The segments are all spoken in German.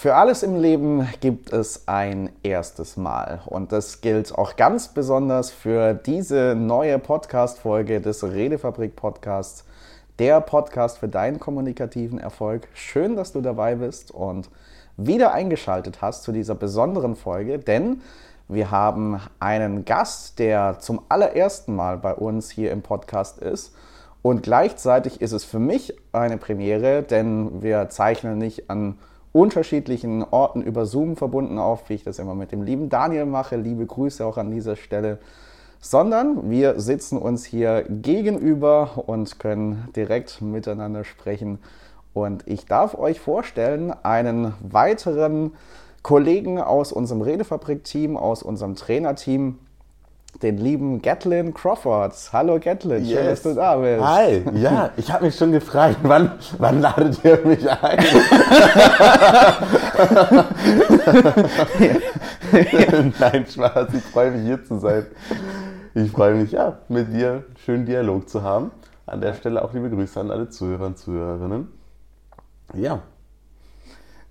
Für alles im Leben gibt es ein erstes Mal. Und das gilt auch ganz besonders für diese neue Podcast-Folge des Redefabrik-Podcasts. Der Podcast für deinen kommunikativen Erfolg. Schön, dass du dabei bist und wieder eingeschaltet hast zu dieser besonderen Folge, denn wir haben einen Gast, der zum allerersten Mal bei uns hier im Podcast ist. Und gleichzeitig ist es für mich eine Premiere, denn wir zeichnen nicht an unterschiedlichen Orten über Zoom verbunden auf, wie ich das immer mit dem lieben Daniel mache. Liebe Grüße auch an dieser Stelle. Sondern wir sitzen uns hier gegenüber und können direkt miteinander sprechen. Und ich darf euch vorstellen, einen weiteren Kollegen aus unserem Redefabrik-Team, aus unserem Trainerteam, den lieben Gatlin Crawfords. Hallo Gatlin, schön, yes. dass du da bist. Hi, ja, ich habe mich schon gefragt, wann, wann ladet ihr mich ein? Nein, Spaß, ich freue mich hier zu sein. Ich freue mich, ja, mit dir einen schönen Dialog zu haben. An der Stelle auch liebe Grüße an alle Zuhörer und Zuhörerinnen. Ja.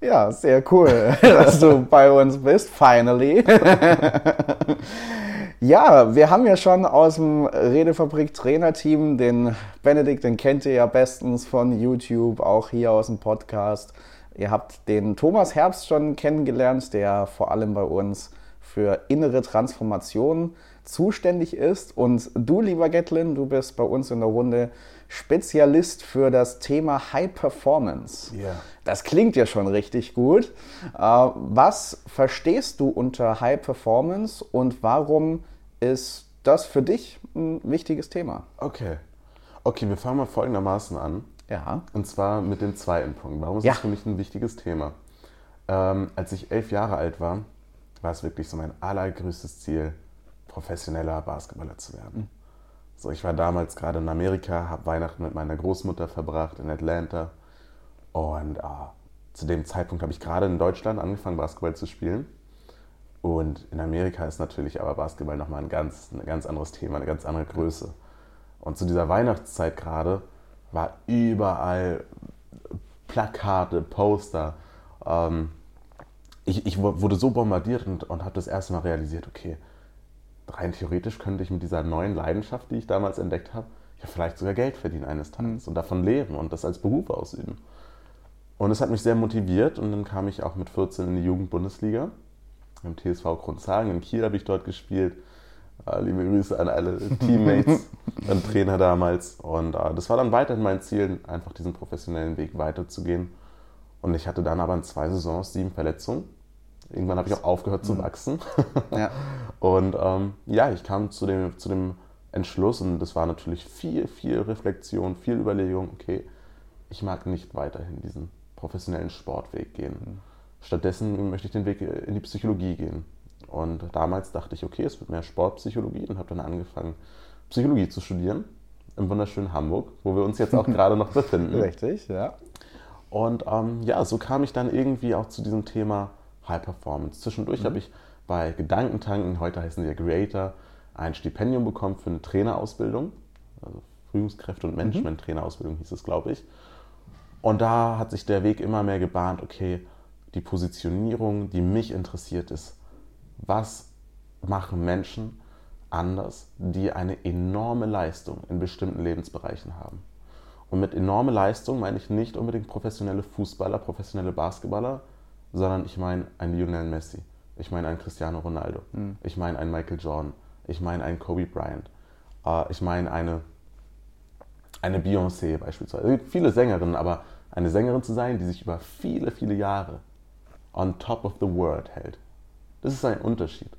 Ja, sehr cool, dass du bei uns bist, finally. Ja, wir haben ja schon aus dem Redefabrik Trainerteam den Benedikt, den kennt ihr ja bestens von YouTube, auch hier aus dem Podcast. Ihr habt den Thomas Herbst schon kennengelernt, der vor allem bei uns für innere Transformation zuständig ist. Und du, lieber Gatlin, du bist bei uns in der Runde Spezialist für das Thema High Performance. Yeah. Das klingt ja schon richtig gut. Äh, was verstehst du unter High Performance und warum ist das für dich ein wichtiges Thema? Okay. Okay, wir fangen mal folgendermaßen an. Ja. Und zwar mit dem zweiten Punkt. Warum ist ja. das für mich ein wichtiges Thema? Ähm, als ich elf Jahre alt war, war es wirklich so mein allergrößtes Ziel, professioneller Basketballer zu werden. Mhm. So, ich war damals gerade in Amerika, habe Weihnachten mit meiner Großmutter verbracht in Atlanta. Und äh, zu dem Zeitpunkt habe ich gerade in Deutschland angefangen, Basketball zu spielen. Und in Amerika ist natürlich aber Basketball nochmal ein ganz, ein ganz anderes Thema, eine ganz andere Größe. Und zu dieser Weihnachtszeit gerade war überall Plakate, Poster. Ähm, ich, ich, wurde so bombardiert und, und habe das erste Mal realisiert, okay, rein theoretisch könnte ich mit dieser neuen Leidenschaft, die ich damals entdeckt habe, ja vielleicht sogar Geld verdienen eines Tages mhm. und davon leben und das als Beruf ausüben. Und es hat mich sehr motiviert und dann kam ich auch mit 14 in die Jugendbundesliga. Im TSV Grundzagen in Kiel habe ich dort gespielt. Äh, liebe Grüße an alle Teammates und Trainer damals. Und äh, das war dann weiterhin mein Ziel, einfach diesen professionellen Weg weiterzugehen. Und ich hatte dann aber in zwei Saisons sieben Verletzungen Irgendwann habe ich auch aufgehört zu wachsen. Ja. Und ähm, ja, ich kam zu dem, zu dem Entschluss und das war natürlich viel, viel Reflexion, viel Überlegung, okay, ich mag nicht weiterhin diesen professionellen Sportweg gehen. Mhm. Stattdessen möchte ich den Weg in die Psychologie gehen. Und damals dachte ich, okay, es wird mehr Sportpsychologie und habe dann angefangen, Psychologie zu studieren im wunderschönen Hamburg, wo wir uns jetzt auch gerade noch befinden. Richtig, ja. Und ähm, ja, so kam ich dann irgendwie auch zu diesem Thema High Performance. Zwischendurch mhm. habe ich bei Gedankentanken, heute heißen sie ja Creator, ein Stipendium bekommen für eine Trainerausbildung. Also Führungskräfte und Management-Trainerausbildung hieß es, glaube ich. Und da hat sich der Weg immer mehr gebahnt, okay, die Positionierung, die mich interessiert ist, was machen Menschen anders, die eine enorme Leistung in bestimmten Lebensbereichen haben. Und mit enorme Leistung meine ich nicht unbedingt professionelle Fußballer, professionelle Basketballer, sondern ich meine einen Lionel Messi, ich meine einen Cristiano Ronaldo, mhm. ich meine einen Michael Jordan, ich meine einen Kobe Bryant, äh, ich meine eine, eine Beyoncé beispielsweise. Es gibt viele Sängerinnen, aber eine Sängerin zu sein, die sich über viele, viele Jahre on top of the world hält, das ist ein Unterschied.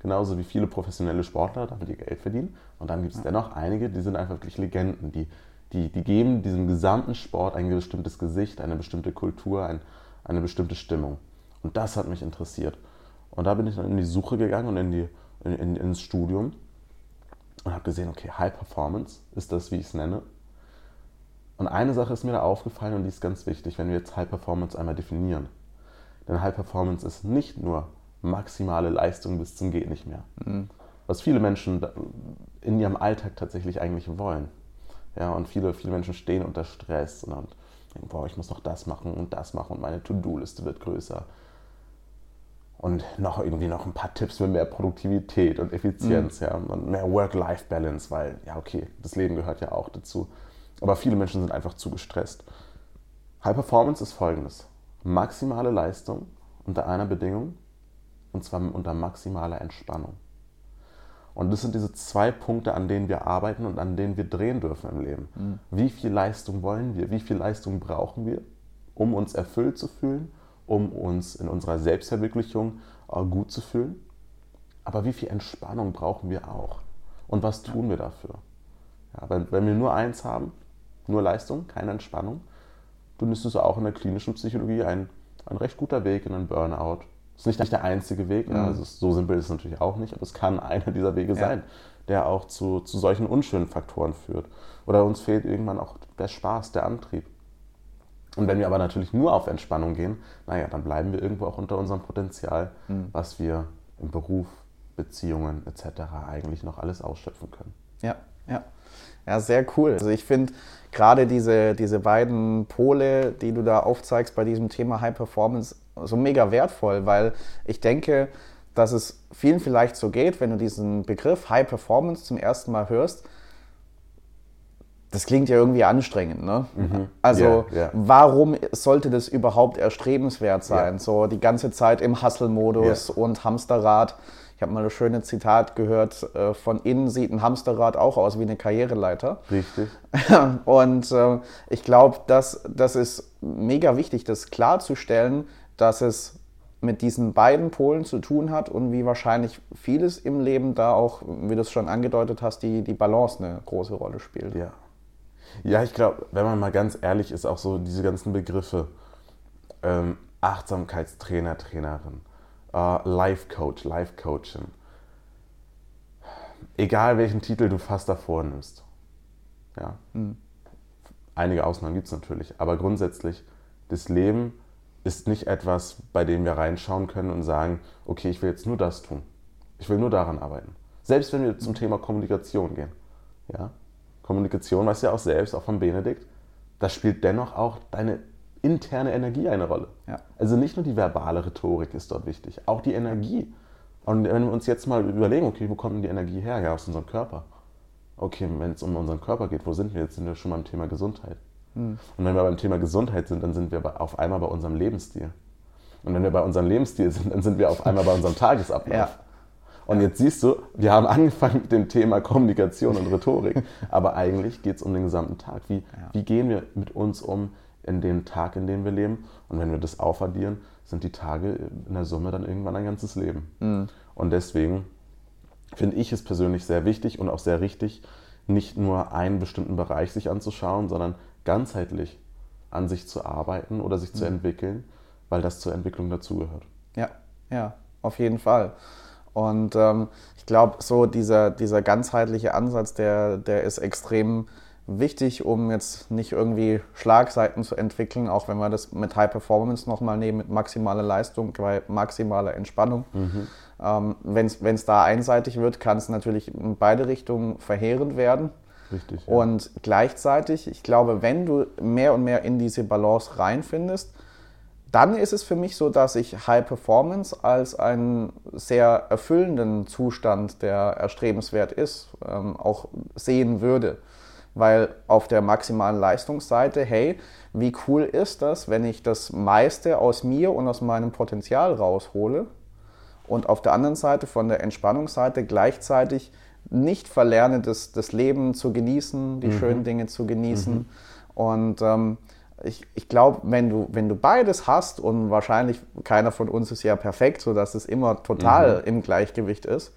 Genauso wie viele professionelle Sportler damit ihr Geld verdienen. Und dann gibt es dennoch einige, die sind einfach wirklich Legenden, die, die, die geben diesem gesamten Sport ein bestimmtes Gesicht, eine bestimmte Kultur, ein, eine bestimmte Stimmung. Und das hat mich interessiert. Und da bin ich dann in die Suche gegangen und in die, in, in, ins Studium und habe gesehen, okay, High Performance ist das, wie ich es nenne. Und eine Sache ist mir da aufgefallen und die ist ganz wichtig, wenn wir jetzt High Performance einmal definieren. Denn High Performance ist nicht nur maximale Leistung bis zum Geht nicht mehr. Mhm. Was viele Menschen in ihrem Alltag tatsächlich eigentlich wollen. Ja, und viele, viele Menschen stehen unter Stress und Boah, ich muss noch das machen und das machen und meine To-Do-Liste wird größer. Und noch irgendwie noch ein paar Tipps für mehr Produktivität und Effizienz, mhm. ja, und mehr Work-Life-Balance, weil, ja, okay, das Leben gehört ja auch dazu. Aber viele Menschen sind einfach zu gestresst. High Performance ist folgendes: maximale Leistung unter einer Bedingung, und zwar unter maximaler Entspannung. Und das sind diese zwei Punkte, an denen wir arbeiten und an denen wir drehen dürfen im Leben. Mhm. Wie viel Leistung wollen wir? Wie viel Leistung brauchen wir, um uns erfüllt zu fühlen, um uns in unserer Selbstverwirklichung äh, gut zu fühlen? Aber wie viel Entspannung brauchen wir auch? Und was tun wir dafür? Ja, wenn, wenn wir nur eins haben, nur Leistung, keine Entspannung, dann ist es auch in der klinischen Psychologie ein, ein recht guter Weg in einen Burnout, ist nicht der einzige Weg, ja, also so simpel ist es natürlich auch nicht, aber es kann einer dieser Wege ja. sein, der auch zu, zu solchen unschönen Faktoren führt. Oder uns fehlt irgendwann auch der Spaß, der Antrieb. Und wenn wir aber natürlich nur auf Entspannung gehen, naja, dann bleiben wir irgendwo auch unter unserem Potenzial, mhm. was wir im Beruf, Beziehungen etc. eigentlich noch alles ausschöpfen können. Ja, ja. Ja, sehr cool. Also ich finde gerade diese, diese beiden Pole, die du da aufzeigst bei diesem Thema High Performance, so mega wertvoll, weil ich denke, dass es vielen vielleicht so geht, wenn du diesen Begriff High Performance zum ersten Mal hörst, das klingt ja irgendwie anstrengend, ne? Mhm. Also yeah, yeah. warum sollte das überhaupt erstrebenswert sein? Yeah. So die ganze Zeit im Hustle-Modus und Hamsterrad. Ich habe mal das schöne Zitat gehört, äh, von innen sieht ein Hamsterrad auch aus wie eine Karriereleiter. Richtig. Und äh, ich glaube, das, das ist mega wichtig, das klarzustellen, dass es mit diesen beiden Polen zu tun hat und wie wahrscheinlich vieles im Leben da auch, wie du es schon angedeutet hast, die, die Balance eine große Rolle spielt. Ja. Ja, ich glaube, wenn man mal ganz ehrlich ist, auch so diese ganzen Begriffe, ähm, Achtsamkeitstrainer, Trainerin, äh, Life Coach, Life Coaching, egal welchen Titel du fast davor nimmst. Ja. Mhm. Einige Ausnahmen gibt es natürlich, aber grundsätzlich, das Leben ist nicht etwas, bei dem wir reinschauen können und sagen, okay, ich will jetzt nur das tun. Ich will nur daran arbeiten. Selbst wenn wir zum Thema Kommunikation gehen. Ja? Kommunikation, weißt du ja auch selbst, auch von Benedikt, da spielt dennoch auch deine interne Energie eine Rolle. Ja. Also nicht nur die verbale Rhetorik ist dort wichtig, auch die Energie. Und wenn wir uns jetzt mal überlegen, okay, wo kommt denn die Energie her? Ja, aus unserem Körper. Okay, wenn es um unseren Körper geht, wo sind wir? Jetzt sind wir schon mal im Thema Gesundheit. Mhm. Und wenn wir beim Thema Gesundheit sind, dann sind wir auf einmal bei unserem Lebensstil. Und wenn wir bei unserem Lebensstil sind, dann sind wir auf einmal bei unserem Tagesablauf. Ja. Und jetzt siehst du, wir haben angefangen mit dem Thema Kommunikation und Rhetorik, aber eigentlich geht es um den gesamten Tag. Wie, ja. wie gehen wir mit uns um in dem Tag, in dem wir leben? Und wenn wir das aufaddieren, sind die Tage in der Summe dann irgendwann ein ganzes Leben. Mhm. Und deswegen finde ich es persönlich sehr wichtig und auch sehr richtig, nicht nur einen bestimmten Bereich sich anzuschauen, sondern ganzheitlich an sich zu arbeiten oder sich zu mhm. entwickeln, weil das zur Entwicklung dazugehört. Ja, ja, auf jeden Fall. Und ähm, ich glaube, so dieser, dieser ganzheitliche Ansatz, der, der ist extrem wichtig, um jetzt nicht irgendwie Schlagseiten zu entwickeln, auch wenn wir das mit High Performance nochmal nehmen, mit maximaler Leistung, bei maximaler Entspannung. Mhm. Ähm, wenn es da einseitig wird, kann es natürlich in beide Richtungen verheerend werden. Richtig. Ja. Und gleichzeitig, ich glaube, wenn du mehr und mehr in diese Balance reinfindest, dann ist es für mich so, dass ich High Performance als einen sehr erfüllenden Zustand, der erstrebenswert ist, ähm, auch sehen würde. Weil auf der maximalen Leistungsseite, hey, wie cool ist das, wenn ich das meiste aus mir und aus meinem Potenzial raushole und auf der anderen Seite von der Entspannungsseite gleichzeitig nicht verlerne, das, das Leben zu genießen, die mhm. schönen Dinge zu genießen. Mhm. Und ähm, ich, ich glaube, wenn du, wenn du beides hast und wahrscheinlich keiner von uns ist ja perfekt, sodass es immer total mhm. im Gleichgewicht ist.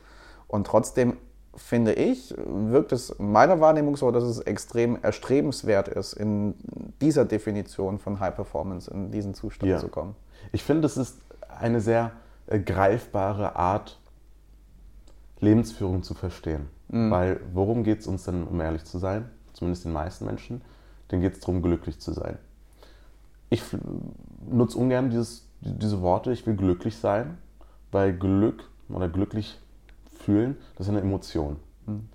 Und trotzdem finde ich, wirkt es in meiner Wahrnehmung so, dass es extrem erstrebenswert ist, in dieser Definition von High Performance, in diesen Zustand ja. zu kommen. Ich finde, es ist eine sehr äh, greifbare Art, Lebensführung zu verstehen. Mhm. Weil worum geht es uns denn, um ehrlich zu sein? Zumindest den meisten Menschen. Denen geht es darum, glücklich zu sein. Ich nutze ungern dieses, diese Worte, ich will glücklich sein, weil Glück oder glücklich fühlen, das ist eine Emotion. Mhm.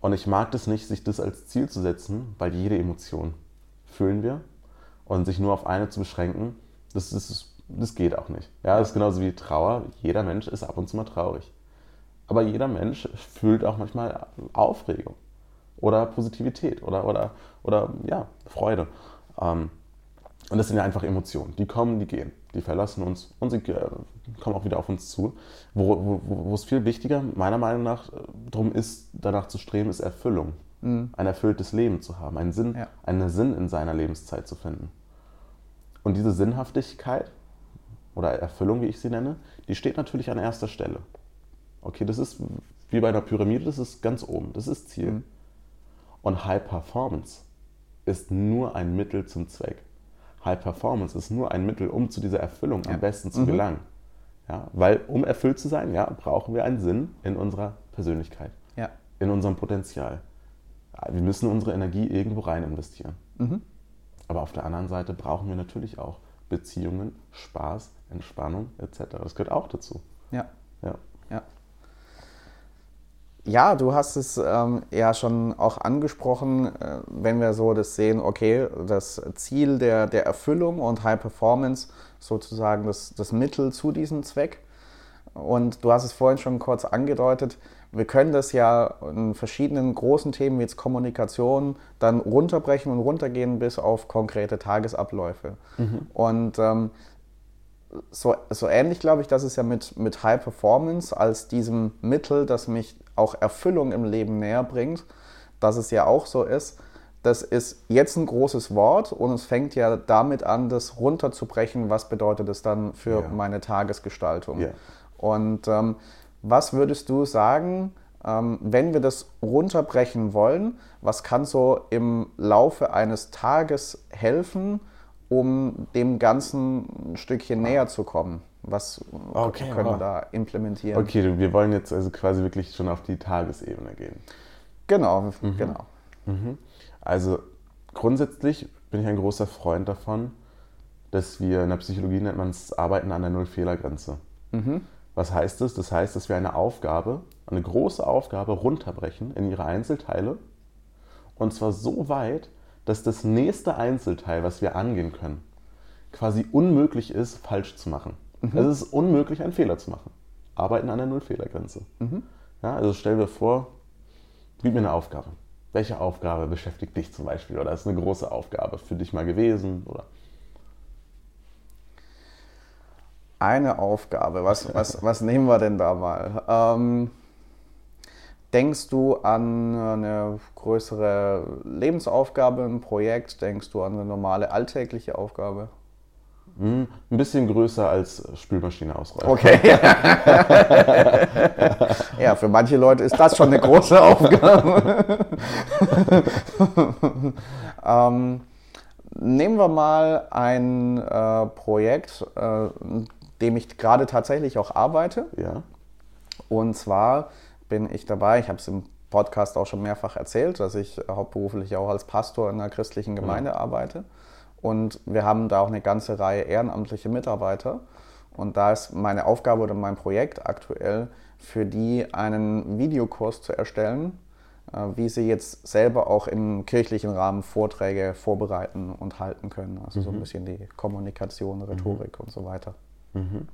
Und ich mag das nicht, sich das als Ziel zu setzen, weil jede Emotion fühlen wir. Und sich nur auf eine zu beschränken, das, das, das geht auch nicht. Ja, das ist genauso wie Trauer. Jeder Mensch ist ab und zu mal traurig. Aber jeder Mensch fühlt auch manchmal Aufregung oder Positivität oder, oder, oder ja, Freude. Ähm, und das sind ja einfach Emotionen. Die kommen, die gehen. Die verlassen uns und sie äh, kommen auch wieder auf uns zu. Wo, wo, wo es viel wichtiger, meiner Meinung nach, äh, darum ist, danach zu streben, ist Erfüllung. Mhm. Ein erfülltes Leben zu haben, einen Sinn, ja. einen Sinn in seiner Lebenszeit zu finden. Und diese Sinnhaftigkeit oder Erfüllung, wie ich sie nenne, die steht natürlich an erster Stelle. Okay, das ist wie bei einer Pyramide, das ist ganz oben, das ist Ziel. Mhm. Und High Performance ist nur ein Mittel zum Zweck. High Performance ist nur ein Mittel, um zu dieser Erfüllung ja. am besten zu mhm. gelangen. Ja, weil um erfüllt zu sein, ja, brauchen wir einen Sinn in unserer Persönlichkeit, ja. in unserem Potenzial. Wir müssen unsere Energie irgendwo rein investieren. Mhm. Aber auf der anderen Seite brauchen wir natürlich auch Beziehungen, Spaß, Entspannung etc. Das gehört auch dazu. Ja. Ja. Ja. Du hast es ähm, ja schon auch angesprochen, äh, wenn wir so das sehen, okay, das Ziel der, der Erfüllung und High Performance sozusagen das, das Mittel zu diesem Zweck. Und du hast es vorhin schon kurz angedeutet, wir können das ja in verschiedenen großen Themen wie jetzt Kommunikation dann runterbrechen und runtergehen bis auf konkrete Tagesabläufe. Mhm. Und ähm, so, so ähnlich glaube ich, dass es ja mit, mit High Performance als diesem Mittel, das mich auch Erfüllung im Leben näher bringt, dass es ja auch so ist. Das ist jetzt ein großes Wort und es fängt ja damit an, das runterzubrechen. Was bedeutet es dann für ja. meine Tagesgestaltung? Ja. Und ähm, was würdest du sagen, ähm, wenn wir das runterbrechen wollen? Was kann so im Laufe eines Tages helfen, um dem Ganzen ein Stückchen näher zu kommen? Was okay, können wir da implementieren? Okay, wir wollen jetzt also quasi wirklich schon auf die Tagesebene gehen. Genau, mhm. genau. Mhm. Also grundsätzlich bin ich ein großer Freund davon, dass wir in der Psychologie nennt man es Arbeiten an der Null-Fehler-Grenze. Mhm. Was heißt das? Das heißt, dass wir eine Aufgabe, eine große Aufgabe runterbrechen in ihre Einzelteile und zwar so weit, dass das nächste Einzelteil, was wir angehen können, quasi unmöglich ist, falsch zu machen. Mhm. Es ist unmöglich, einen Fehler zu machen. Arbeiten an der Nullfehlergrenze. Mhm. Ja, also stell dir vor, gib mir eine Aufgabe. Welche Aufgabe beschäftigt dich zum Beispiel? Oder ist eine große Aufgabe für dich mal gewesen? Oder? Eine Aufgabe, was, was, was nehmen wir denn da mal? Ähm, denkst du an eine größere Lebensaufgabe, ein Projekt? Denkst du an eine normale alltägliche Aufgabe? Hm, ein bisschen größer als Spülmaschine ausräumen. Okay. ja, für manche Leute ist das schon eine große Aufgabe. ähm, nehmen wir mal ein äh, Projekt, äh, dem ich gerade tatsächlich auch arbeite. Ja. Und zwar bin ich dabei, ich habe es im Podcast auch schon mehrfach erzählt, dass ich hauptberuflich auch als Pastor in einer christlichen Gemeinde ja. arbeite. Und wir haben da auch eine ganze Reihe ehrenamtliche Mitarbeiter. Und da ist meine Aufgabe oder mein Projekt aktuell, für die einen Videokurs zu erstellen, äh, wie sie jetzt selber auch im kirchlichen Rahmen Vorträge vorbereiten und halten können. Also mhm. so ein mhm. bisschen die Kommunikation, Rhetorik mhm. und so weiter. Mhm.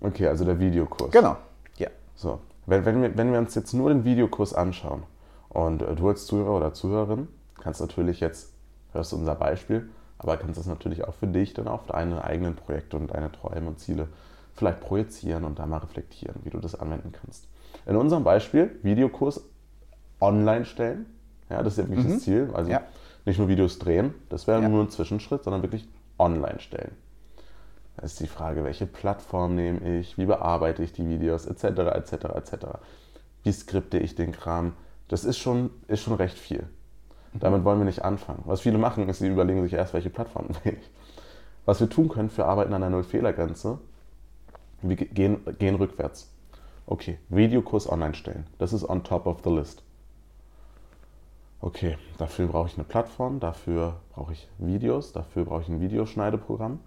Okay, also der Videokurs. Genau, ja. So, wenn, wenn, wir, wenn wir uns jetzt nur den Videokurs anschauen und äh, du als Zuhörer oder Zuhörerin kannst natürlich jetzt, hörst du unser Beispiel, aber kannst das natürlich auch für dich dann auf deine eigenen Projekte und deine Träume und Ziele vielleicht projizieren und da mal reflektieren, wie du das anwenden kannst. In unserem Beispiel Videokurs online stellen. Ja, das ist ja wirklich mhm. das Ziel. Also ja. nicht nur Videos drehen, das wäre ja. nur ein Zwischenschritt, sondern wirklich online stellen. Da ist die Frage, welche Plattform nehme ich, wie bearbeite ich die Videos, etc., etc., etc. Wie skripte ich den Kram? Das ist schon, ist schon recht viel. Damit wollen wir nicht anfangen. Was viele machen, ist, sie überlegen sich erst, welche Plattform will ich. Was wir tun können für Arbeiten an der Null-Fehler-Grenze, wir gehen, gehen rückwärts. Okay, Videokurs online stellen. Das ist on top of the list. Okay, dafür brauche ich eine Plattform, dafür brauche ich Videos, dafür brauche ich ein Videoschneideprogramm.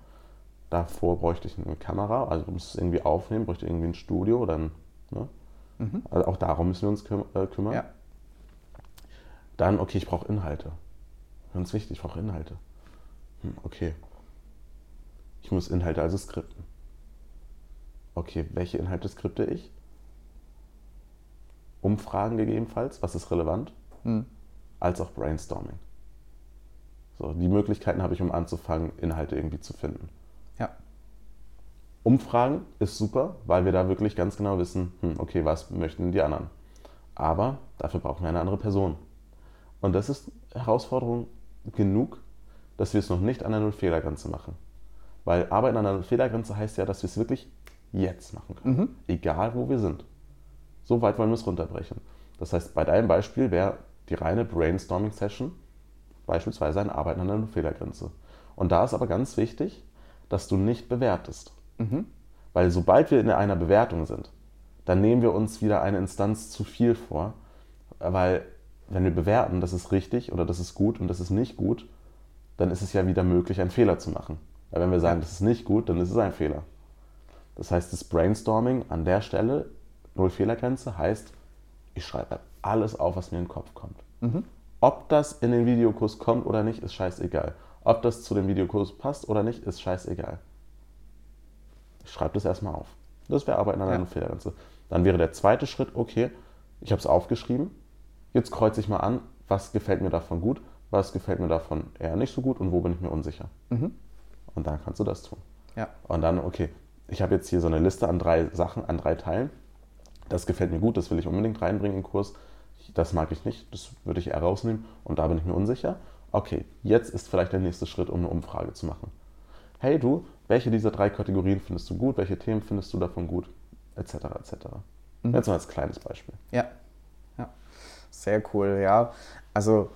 Davor bräuchte ich eine Kamera, also muss es irgendwie aufnehmen, bräuchte ich irgendwie ein Studio oder ein, ne? mhm. also auch darum müssen wir uns küm äh, kümmern. Ja. Dann, okay, ich brauche Inhalte. Ganz wichtig, ich brauche Inhalte. Hm, okay. Ich muss Inhalte also skripten. Okay, welche Inhalte skripte ich? Umfragen gegebenenfalls, was ist relevant? Hm. Als auch Brainstorming. So, die Möglichkeiten habe ich, um anzufangen, Inhalte irgendwie zu finden. Umfragen ist super, weil wir da wirklich ganz genau wissen, hm, okay, was möchten die anderen. Aber dafür brauchen wir eine andere Person. Und das ist Herausforderung genug, dass wir es noch nicht an der Null-Fehler-Grenze machen. Weil Arbeiten an der Null-Fehler-Grenze heißt ja, dass wir es wirklich jetzt machen können. Mhm. Egal, wo wir sind. So weit wollen wir es runterbrechen. Das heißt, bei deinem Beispiel wäre die reine Brainstorming-Session beispielsweise ein Arbeiten an der Null-Fehler-Grenze. Und da ist aber ganz wichtig, dass du nicht bewertest. Mhm. Weil sobald wir in einer Bewertung sind, dann nehmen wir uns wieder eine Instanz zu viel vor. Weil wenn wir bewerten, das ist richtig oder das ist gut und das ist nicht gut, dann ist es ja wieder möglich, einen Fehler zu machen. Weil wenn wir sagen, das ist nicht gut, dann ist es ein Fehler. Das heißt, das Brainstorming an der Stelle, Null Fehlergrenze, heißt, ich schreibe alles auf, was mir in den Kopf kommt. Mhm. Ob das in den Videokurs kommt oder nicht, ist scheißegal. Ob das zu dem Videokurs passt oder nicht, ist scheißegal. Ich schreibe das erstmal auf. Das wäre Arbeiten an einer ja. Fehlergrenze. Dann wäre der zweite Schritt, okay, ich habe es aufgeschrieben, jetzt kreuze ich mal an, was gefällt mir davon gut, was gefällt mir davon eher nicht so gut und wo bin ich mir unsicher. Mhm. Und dann kannst du das tun. Ja. Und dann, okay, ich habe jetzt hier so eine Liste an drei Sachen, an drei Teilen. Das gefällt mir gut, das will ich unbedingt reinbringen in den Kurs. Das mag ich nicht, das würde ich eher rausnehmen und da bin ich mir unsicher. Okay, jetzt ist vielleicht der nächste Schritt, um eine Umfrage zu machen. Hey du, welche dieser drei Kategorien findest du gut, welche Themen findest du davon gut, etc. etc. Mhm. Jetzt mal als kleines Beispiel. Ja. ja, sehr cool, ja. Also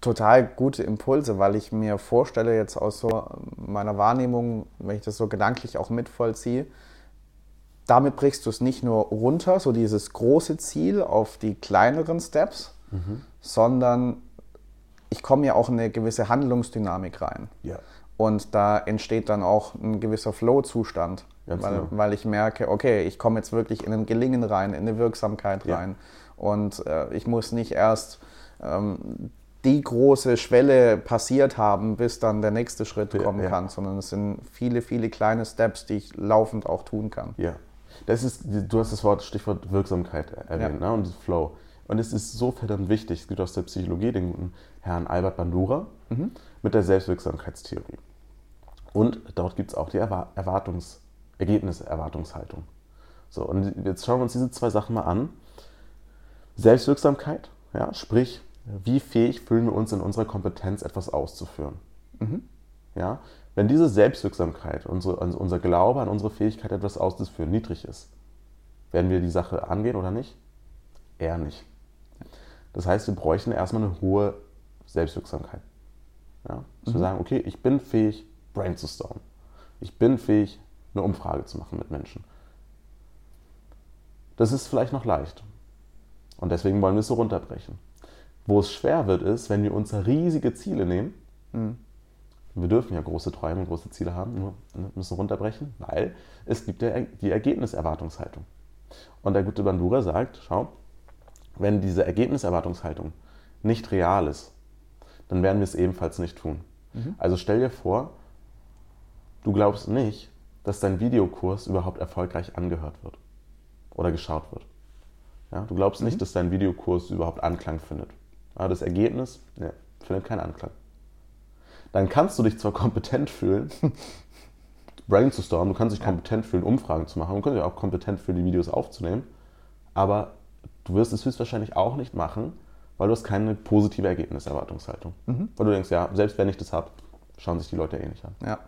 total gute Impulse, weil ich mir vorstelle, jetzt aus so meiner Wahrnehmung, wenn ich das so gedanklich auch mitvollziehe, damit brichst du es nicht nur runter, so dieses große Ziel auf die kleineren Steps, mhm. sondern ich komme ja auch in eine gewisse Handlungsdynamik rein. Ja. Und da entsteht dann auch ein gewisser Flow-Zustand, weil, genau. weil ich merke, okay, ich komme jetzt wirklich in ein Gelingen rein, in eine Wirksamkeit rein. Ja. Und äh, ich muss nicht erst ähm, die große Schwelle passiert haben, bis dann der nächste Schritt kommen ja. kann, sondern es sind viele, viele kleine Steps, die ich laufend auch tun kann. Ja, das ist, du hast das Wort Stichwort Wirksamkeit erwähnt ja. ne? und Flow. Und es ist so verdammt wichtig. Es gibt aus der Psychologie den guten Herrn Albert Bandura mhm. mit der Selbstwirksamkeitstheorie. Und dort gibt es auch die Erwartungs Ergebniserwartungshaltung. So, und jetzt schauen wir uns diese zwei Sachen mal an. Selbstwirksamkeit, ja, sprich, wie fähig fühlen wir uns in unserer Kompetenz, etwas auszuführen. Mhm. Ja? Wenn diese Selbstwirksamkeit, unsere, also unser Glaube an unsere Fähigkeit, etwas auszuführen, niedrig ist, werden wir die Sache angehen oder nicht? Eher nicht. Das heißt, wir bräuchten erstmal eine hohe Selbstwirksamkeit. Ja? Dass mhm. wir sagen, okay, ich bin fähig, brainstormen. Ich bin fähig, eine Umfrage zu machen mit Menschen. Das ist vielleicht noch leicht. Und deswegen wollen wir es so runterbrechen. Wo es schwer wird, ist, wenn wir uns riesige Ziele nehmen. Mhm. Wir dürfen ja große Träume und große Ziele haben, nur müssen runterbrechen, weil es gibt ja die Ergebniserwartungshaltung. Und der gute Bandura sagt, schau, wenn diese Ergebniserwartungshaltung nicht real ist, dann werden wir es ebenfalls nicht tun. Mhm. Also stell dir vor, du glaubst nicht, dass dein Videokurs überhaupt erfolgreich angehört wird oder geschaut wird. Ja, du glaubst mhm. nicht, dass dein Videokurs überhaupt Anklang findet. Aber das Ergebnis ja, findet keinen Anklang. Dann kannst du dich zwar kompetent fühlen, brainstormen, du kannst dich ja. kompetent fühlen, Umfragen zu machen, du kannst dich auch kompetent fühlen, die Videos aufzunehmen, aber du wirst es höchstwahrscheinlich auch nicht machen, weil du hast keine positive Ergebniserwartungshaltung. Mhm. Weil du denkst, ja, selbst wenn ich das habe, schauen sich die Leute eh nicht an. Ja.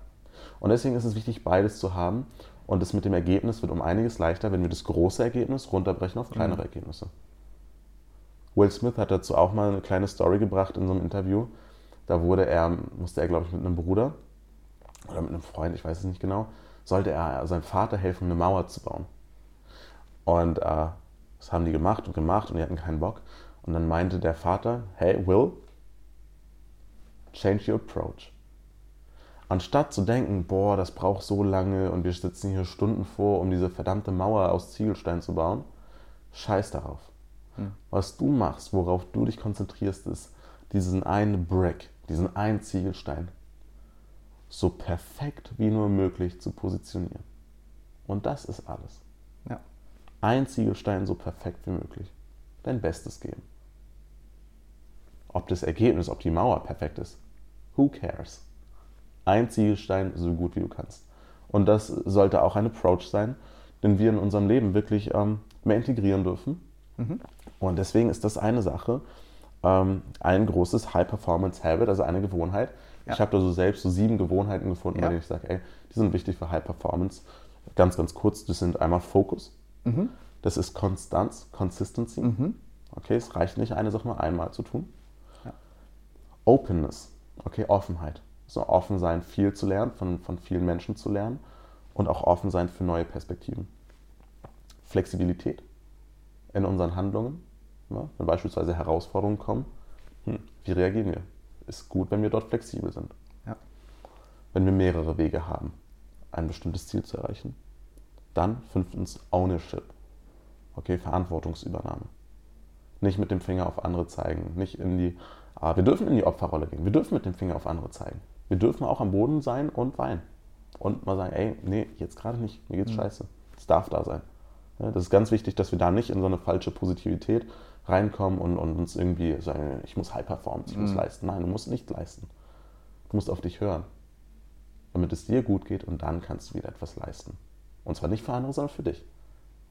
Und deswegen ist es wichtig, beides zu haben. Und das mit dem Ergebnis wird um einiges leichter, wenn wir das große Ergebnis runterbrechen auf kleinere mhm. Ergebnisse. Will Smith hat dazu auch mal eine kleine Story gebracht in so einem Interview. Da wurde er, musste er, glaube ich, mit einem Bruder oder mit einem Freund, ich weiß es nicht genau, sollte er seinem Vater helfen, eine Mauer zu bauen. Und äh, das haben die gemacht und gemacht und die hatten keinen Bock. Und dann meinte der Vater, hey Will, change your approach. Anstatt zu denken, boah, das braucht so lange und wir sitzen hier Stunden vor, um diese verdammte Mauer aus Ziegelstein zu bauen, scheiß darauf. Hm. Was du machst, worauf du dich konzentrierst, ist diesen einen Brick, diesen einen Ziegelstein so perfekt wie nur möglich zu positionieren. Und das ist alles. Ja. Ein Ziegelstein so perfekt wie möglich. Dein Bestes geben. Ob das Ergebnis, ob die Mauer perfekt ist, who cares? Ein Ziegelstein so gut wie du kannst. Und das sollte auch ein Approach sein, den wir in unserem Leben wirklich ähm, mehr integrieren dürfen. Mhm. Und deswegen ist das eine Sache, ähm, ein großes High-Performance-Habit, also eine Gewohnheit. Ja. Ich habe da so selbst so sieben Gewohnheiten gefunden, ja. bei denen ich sage, ey, die sind wichtig für High-Performance. Ganz, ganz kurz, das sind einmal Fokus, mhm. das ist Konstanz, Consistency. Mhm. Okay, es reicht nicht, eine Sache nur einmal zu tun. Ja. Openness, okay, Offenheit. So offen sein, viel zu lernen, von, von vielen Menschen zu lernen und auch offen sein für neue Perspektiven. Flexibilität in unseren Handlungen. Ja, wenn beispielsweise Herausforderungen kommen, hm, wie reagieren wir? Ist gut, wenn wir dort flexibel sind. Ja. Wenn wir mehrere Wege haben, ein bestimmtes Ziel zu erreichen. Dann fünftens Ownership. Okay, Verantwortungsübernahme. Nicht mit dem Finger auf andere zeigen. Nicht in die. Ah, wir dürfen in die Opferrolle gehen. Wir dürfen mit dem Finger auf andere zeigen. Wir dürfen auch am Boden sein und weinen. Und mal sagen, ey, nee, jetzt gerade nicht. Mir geht's mhm. scheiße. Es darf da sein. Ja, das ist ganz wichtig, dass wir da nicht in so eine falsche Positivität reinkommen und, und uns irgendwie sagen, ich muss high performen, ich mhm. muss leisten. Nein, du musst nicht leisten. Du musst auf dich hören, damit es dir gut geht und dann kannst du wieder etwas leisten. Und zwar nicht für andere, sondern für dich.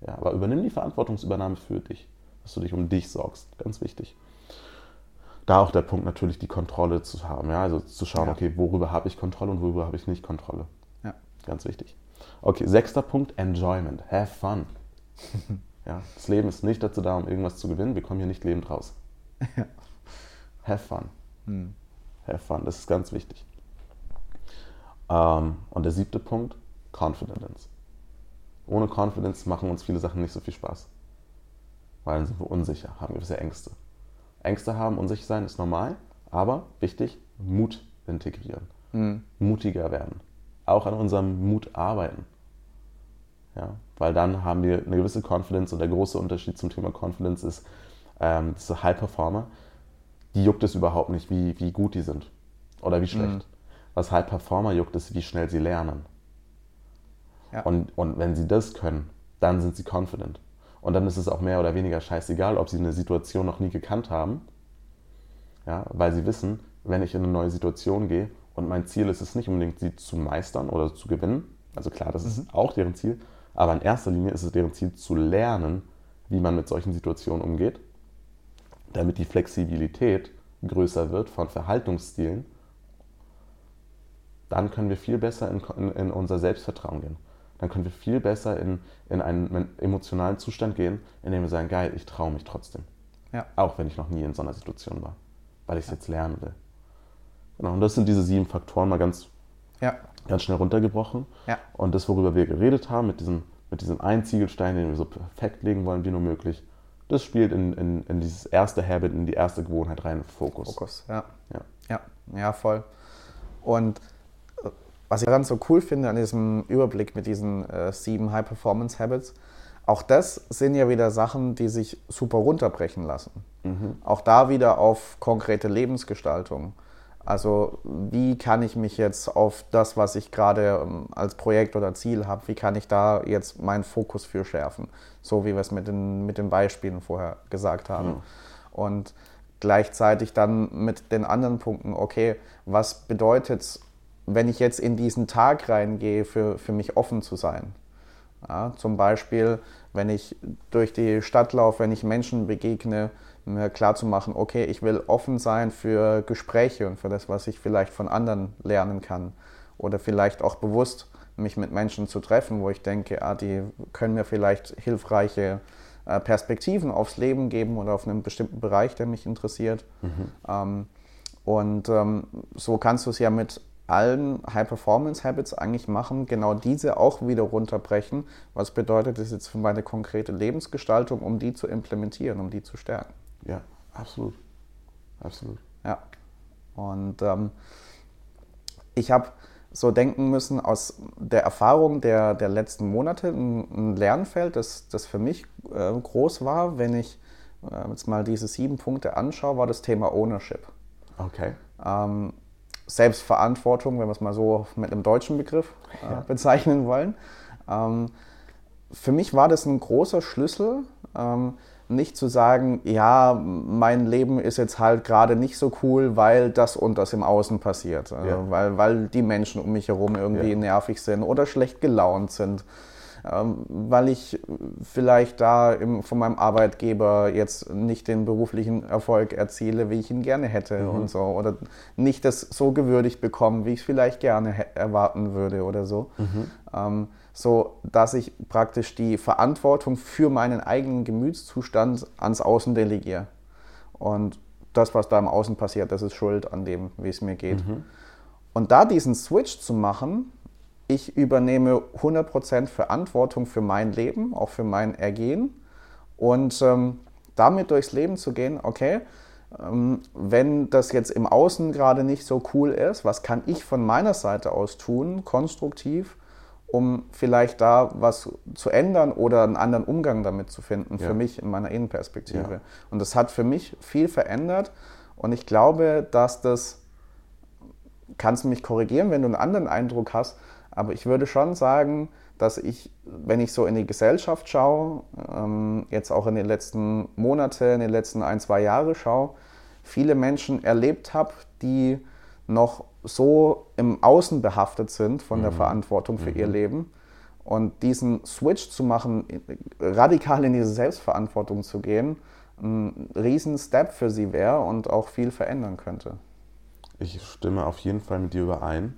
Ja, aber übernimm die Verantwortungsübernahme für dich, dass du dich um dich sorgst. Ganz wichtig. Da auch der Punkt natürlich, die Kontrolle zu haben. Ja, also zu schauen, ja. okay, worüber habe ich Kontrolle und worüber habe ich nicht Kontrolle. Ja. Ganz wichtig. Okay, sechster Punkt, Enjoyment. Have fun. Ja, das Leben ist nicht dazu da, um irgendwas zu gewinnen. Wir kommen hier nicht lebend raus. Ja. Have fun. Hm. Have fun, das ist ganz wichtig. Ähm, und der siebte Punkt, Confidence. Ohne Confidence machen uns viele Sachen nicht so viel Spaß. Weil dann sind wir unsicher, haben gewisse Ängste. Ängste haben, unsicher sein ist normal, aber wichtig, Mut integrieren. Hm. Mutiger werden. Auch an unserem Mut arbeiten. Ja, weil dann haben wir eine gewisse Confidence und der große Unterschied zum Thema Confidence ist, ähm, diese High Performer, die juckt es überhaupt nicht, wie, wie gut die sind oder wie schlecht. Mhm. Was High Performer juckt, ist, wie schnell sie lernen. Ja. Und, und wenn sie das können, dann sind sie confident. Und dann ist es auch mehr oder weniger scheißegal, ob sie eine Situation noch nie gekannt haben, ja, weil sie wissen, wenn ich in eine neue Situation gehe und mein Ziel ist es nicht unbedingt, sie zu meistern oder zu gewinnen, also klar, das ist mhm. auch deren Ziel, aber in erster Linie ist es deren Ziel zu lernen, wie man mit solchen Situationen umgeht, damit die Flexibilität größer wird von Verhaltensstilen. Dann können wir viel besser in, in, in unser Selbstvertrauen gehen. Dann können wir viel besser in, in einen emotionalen Zustand gehen, in dem wir sagen, geil, ich traue mich trotzdem. Ja. Auch wenn ich noch nie in so einer Situation war, weil ich es ja. jetzt lernen will. Genau, und das sind diese sieben Faktoren mal ganz ja ganz schnell runtergebrochen. Und das, worüber wir geredet haben, mit diesem, mit diesem einen Ziegelstein, den wir so perfekt legen wollen wie nur möglich, das spielt in, in, in dieses erste Habit, in die erste Gewohnheit rein, Fokus. Fokus, ja. Ja, ja, ja voll. Und was ich daran so cool finde an diesem Überblick mit diesen äh, sieben High-Performance-Habits, auch das sind ja wieder Sachen, die sich super runterbrechen lassen. Mhm. Auch da wieder auf konkrete Lebensgestaltung. Also wie kann ich mich jetzt auf das, was ich gerade ähm, als Projekt oder Ziel habe, wie kann ich da jetzt meinen Fokus für schärfen? So wie wir es mit den, mit den Beispielen vorher gesagt haben. Mhm. Und gleichzeitig dann mit den anderen Punkten, okay, was bedeutet es, wenn ich jetzt in diesen Tag reingehe, für, für mich offen zu sein? Ja, zum Beispiel, wenn ich durch die Stadt laufe, wenn ich Menschen begegne, mir klar zu machen, okay, ich will offen sein für Gespräche und für das, was ich vielleicht von anderen lernen kann. Oder vielleicht auch bewusst mich mit Menschen zu treffen, wo ich denke, ah, die können mir vielleicht hilfreiche äh, Perspektiven aufs Leben geben oder auf einen bestimmten Bereich, der mich interessiert. Mhm. Ähm, und ähm, so kannst du es ja mit allen High-Performance-Habits eigentlich machen, genau diese auch wieder runterbrechen. Was bedeutet das jetzt für meine konkrete Lebensgestaltung, um die zu implementieren, um die zu stärken? Ja, absolut. Absolut. Ja. Und ähm, ich habe so denken müssen aus der Erfahrung der, der letzten Monate, ein, ein Lernfeld, das, das für mich äh, groß war, wenn ich äh, jetzt mal diese sieben Punkte anschaue, war das Thema Ownership. Okay. Ähm, Selbstverantwortung, wenn wir es mal so mit einem deutschen Begriff äh, ja. bezeichnen wollen. Ähm, für mich war das ein großer Schlüssel, ähm, nicht zu sagen, ja, mein Leben ist jetzt halt gerade nicht so cool, weil das und das im Außen passiert. Also ja. weil, weil die Menschen um mich herum irgendwie ja. nervig sind oder schlecht gelaunt sind. Ähm, weil ich vielleicht da im, von meinem Arbeitgeber jetzt nicht den beruflichen Erfolg erziele, wie ich ihn gerne hätte mhm. und so. Oder nicht das so gewürdigt bekomme, wie ich es vielleicht gerne erwarten würde oder so. Mhm. Ähm, so dass ich praktisch die Verantwortung für meinen eigenen Gemütszustand ans Außen delegiere. Und das, was da im Außen passiert, das ist schuld an dem, wie es mir geht. Mhm. Und da diesen Switch zu machen, ich übernehme 100% Verantwortung für mein Leben, auch für mein Ergehen. Und ähm, damit durchs Leben zu gehen, okay, ähm, wenn das jetzt im Außen gerade nicht so cool ist, was kann ich von meiner Seite aus tun, konstruktiv, um vielleicht da was zu ändern oder einen anderen Umgang damit zu finden, ja. für mich in meiner Innenperspektive. Ja. Und das hat für mich viel verändert. Und ich glaube, dass das, kannst du mich korrigieren, wenn du einen anderen Eindruck hast, aber ich würde schon sagen, dass ich, wenn ich so in die Gesellschaft schaue, ähm, jetzt auch in den letzten Monaten, in den letzten ein, zwei Jahren schaue, viele Menschen erlebt habe, die noch so im Außen behaftet sind von mhm. der Verantwortung für mhm. ihr Leben. Und diesen Switch zu machen, radikal in diese Selbstverantwortung zu gehen, ein riesen Step für sie wäre und auch viel verändern könnte. Ich stimme auf jeden Fall mit dir überein.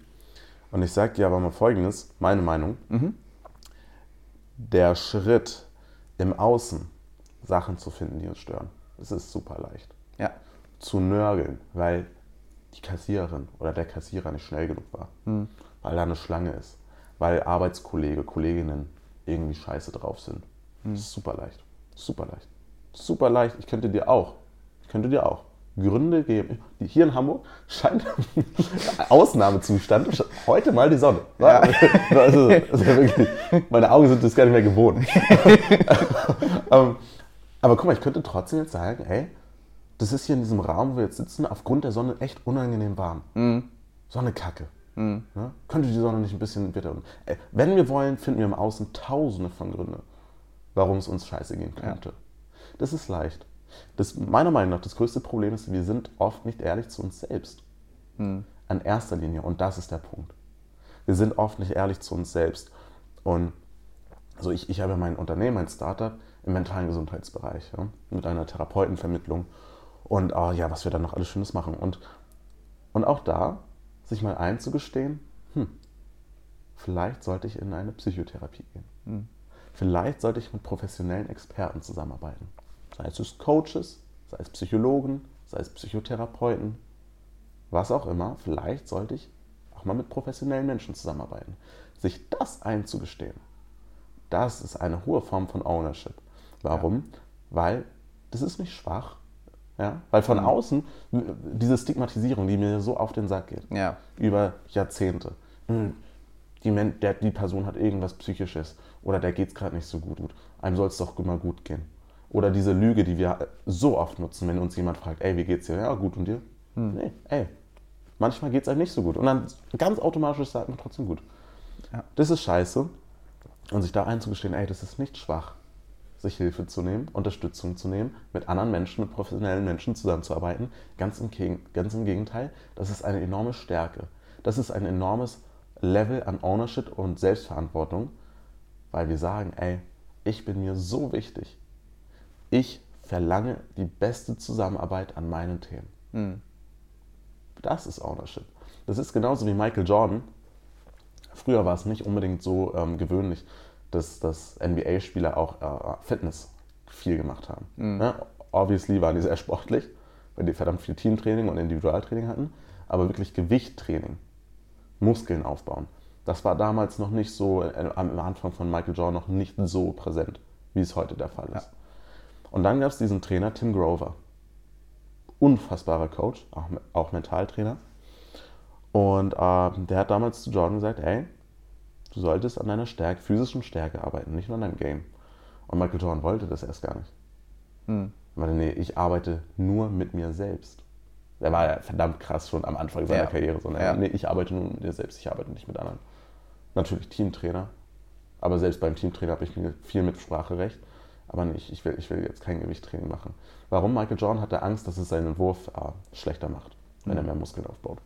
Und ich sage dir aber mal Folgendes, meine Meinung. Mhm. Der Schritt im Außen, Sachen zu finden, die uns stören, das ist super leicht. Ja. Zu nörgeln, weil die Kassiererin oder der Kassierer nicht schnell genug war, mhm. weil da eine Schlange ist, weil Arbeitskollege, Kolleginnen irgendwie scheiße drauf sind. Mhm. Super leicht. Super leicht. Super leicht. Ich könnte dir auch, ich könnte dir auch Gründe geben. Hier in Hamburg scheint Ausnahmezustand. Heute mal die Sonne. Ja. Also, also wirklich, meine Augen sind das gar nicht mehr gewohnt. Ähm, aber guck mal, ich könnte trotzdem jetzt sagen, hey, das ist hier in diesem Raum, wo wir jetzt sitzen, aufgrund der Sonne echt unangenehm warm. Mhm. Sonne kacke. Mhm. Ja? Könnte die Sonne nicht ein bisschen bitte. Äh, wenn wir wollen, finden wir im Außen tausende von Gründen, warum es uns scheiße gehen könnte. Ja. Das ist leicht. Das, meiner Meinung nach, das größte Problem ist, wir sind oft nicht ehrlich zu uns selbst. Hm. An erster Linie. Und das ist der Punkt. Wir sind oft nicht ehrlich zu uns selbst. Und also ich, ich habe mein Unternehmen, mein Startup im mentalen Gesundheitsbereich, ja, mit einer Therapeutenvermittlung und oh, ja, was wir dann noch alles Schönes machen. Und, und auch da, sich mal einzugestehen, hm, vielleicht sollte ich in eine Psychotherapie gehen. Hm. Vielleicht sollte ich mit professionellen Experten zusammenarbeiten. Sei es Coaches, sei es Psychologen, sei es Psychotherapeuten, was auch immer. Vielleicht sollte ich auch mal mit professionellen Menschen zusammenarbeiten. Sich das einzugestehen, das ist eine hohe Form von Ownership. Warum? Ja. Weil das ist nicht schwach. Ja? Weil von mhm. außen diese Stigmatisierung, die mir so auf den Sack geht, ja. über Jahrzehnte. Hm, die, der, die Person hat irgendwas Psychisches oder der geht es gerade nicht so gut. Einem soll es doch immer gut gehen. Oder diese Lüge, die wir so oft nutzen, wenn uns jemand fragt, ey, wie geht's dir? Ja, gut und dir? Hm. Nee, ey, manchmal geht es einem nicht so gut. Und dann ganz automatisch sagt man trotzdem gut. Ja. Das ist scheiße. Und sich da einzugestehen, ey, das ist nicht schwach, sich Hilfe zu nehmen, Unterstützung zu nehmen, mit anderen Menschen, mit professionellen Menschen zusammenzuarbeiten. Ganz im, ganz im Gegenteil, das ist eine enorme Stärke. Das ist ein enormes Level an Ownership und Selbstverantwortung, weil wir sagen, ey, ich bin mir so wichtig ich verlange die beste Zusammenarbeit an meinen Themen. Mhm. Das ist Ownership. Das ist genauso wie Michael Jordan. Früher war es nicht unbedingt so ähm, gewöhnlich, dass, dass NBA-Spieler auch äh, Fitness viel gemacht haben. Mhm. Ja, obviously waren die sehr sportlich, weil die verdammt viel Teamtraining und Individualtraining hatten, aber wirklich Gewichttraining, Muskeln aufbauen. Das war damals noch nicht so, äh, am Anfang von Michael Jordan noch nicht so präsent, wie es heute der Fall ist. Ja. Und dann gab es diesen Trainer, Tim Grover. Unfassbarer Coach, auch, auch Mentaltrainer. Und äh, der hat damals zu Jordan gesagt, ey, du solltest an deiner Stärke, physischen Stärke arbeiten, nicht nur an deinem Game. Und Michael Jordan wollte das erst gar nicht. Hm. Ich meine, nee, ich arbeite nur mit mir selbst. Der war ja verdammt krass schon am Anfang seiner ja. Karriere. So, ne? ja. nee, ich arbeite nur mit dir selbst, ich arbeite nicht mit anderen. Natürlich Teamtrainer, aber selbst beim Teamtrainer habe ich viel Mitspracherecht. Aber nicht, ich will, ich will jetzt kein Gewichttraining machen. Warum? Michael Jordan hatte Angst, dass es seinen Wurf äh, schlechter macht, wenn mhm. er mehr Muskeln aufbaut.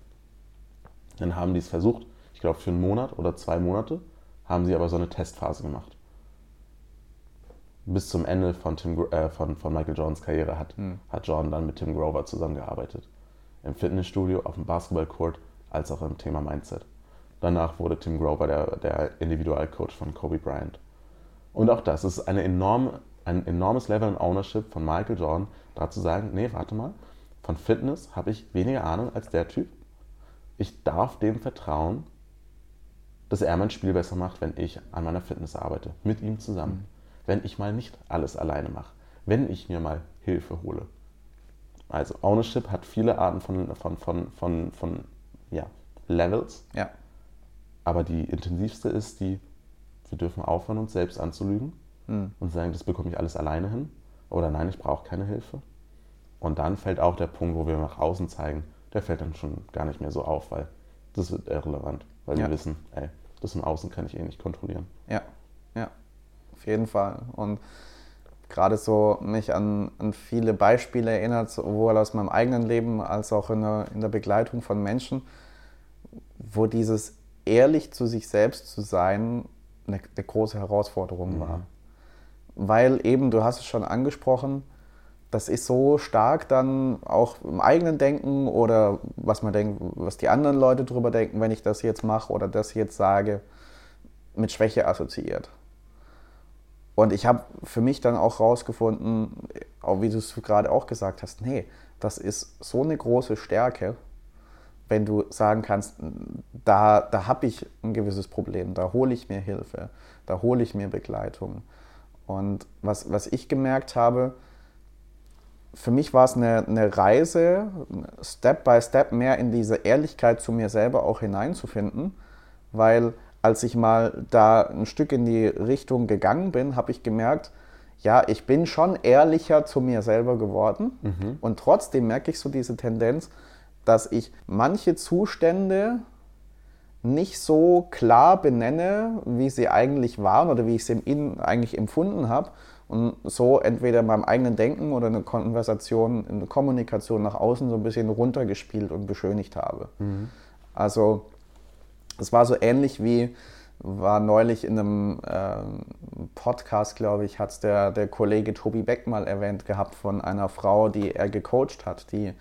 Dann haben die es versucht, ich glaube für einen Monat oder zwei Monate, haben sie aber so eine Testphase gemacht. Bis zum Ende von, Tim, äh, von, von Michael Jordans Karriere hat, mhm. hat Jordan dann mit Tim Grover zusammengearbeitet. Im Fitnessstudio, auf dem Basketballcourt, als auch im Thema Mindset. Danach wurde Tim Grover der, der Individualcoach von Kobe Bryant. Und auch das ist eine enorme, ein enormes Level an Ownership von Michael Jordan, da zu sagen, nee, warte mal, von Fitness habe ich weniger Ahnung als der Typ. Ich darf dem vertrauen, dass er mein Spiel besser macht, wenn ich an meiner Fitness arbeite, mit ihm zusammen. Mhm. Wenn ich mal nicht alles alleine mache, wenn ich mir mal Hilfe hole. Also Ownership hat viele Arten von, von, von, von, von ja, Levels. Ja. Aber die intensivste ist die, wir dürfen aufhören, uns selbst anzulügen mhm. und sagen, das bekomme ich alles alleine hin. Oder nein, ich brauche keine Hilfe. Und dann fällt auch der Punkt, wo wir nach außen zeigen, der fällt dann schon gar nicht mehr so auf, weil das wird irrelevant, weil ja. wir wissen, ey, das im Außen kann ich eh nicht kontrollieren. Ja, ja, auf jeden Fall. Und gerade so mich an, an viele Beispiele erinnert, sowohl aus meinem eigenen Leben als auch in der, in der Begleitung von Menschen, wo dieses ehrlich zu sich selbst zu sein eine, eine große Herausforderung mhm. war. Weil eben, du hast es schon angesprochen, das ist so stark dann auch im eigenen Denken oder was man denkt, was die anderen Leute darüber denken, wenn ich das jetzt mache oder das jetzt sage, mit Schwäche assoziiert. Und ich habe für mich dann auch rausgefunden, auch wie du es gerade auch gesagt hast, nee, das ist so eine große Stärke, wenn du sagen kannst, da, da habe ich ein gewisses Problem, da hole ich mir Hilfe, da hole ich mir Begleitung. Und was, was ich gemerkt habe, für mich war es eine, eine Reise, Step by Step mehr in diese Ehrlichkeit zu mir selber auch hineinzufinden, weil als ich mal da ein Stück in die Richtung gegangen bin, habe ich gemerkt, ja, ich bin schon ehrlicher zu mir selber geworden mhm. und trotzdem merke ich so diese Tendenz, dass ich manche Zustände nicht so klar benenne, wie sie eigentlich waren oder wie ich sie im Innen eigentlich empfunden habe und so entweder in meinem eigenen Denken oder eine Konversation, eine Kommunikation nach außen so ein bisschen runtergespielt und beschönigt habe. Mhm. Also es war so ähnlich wie, war neulich in einem äh, Podcast, glaube ich, hat es der, der Kollege Tobi Beck mal erwähnt gehabt von einer Frau, die er gecoacht hat, die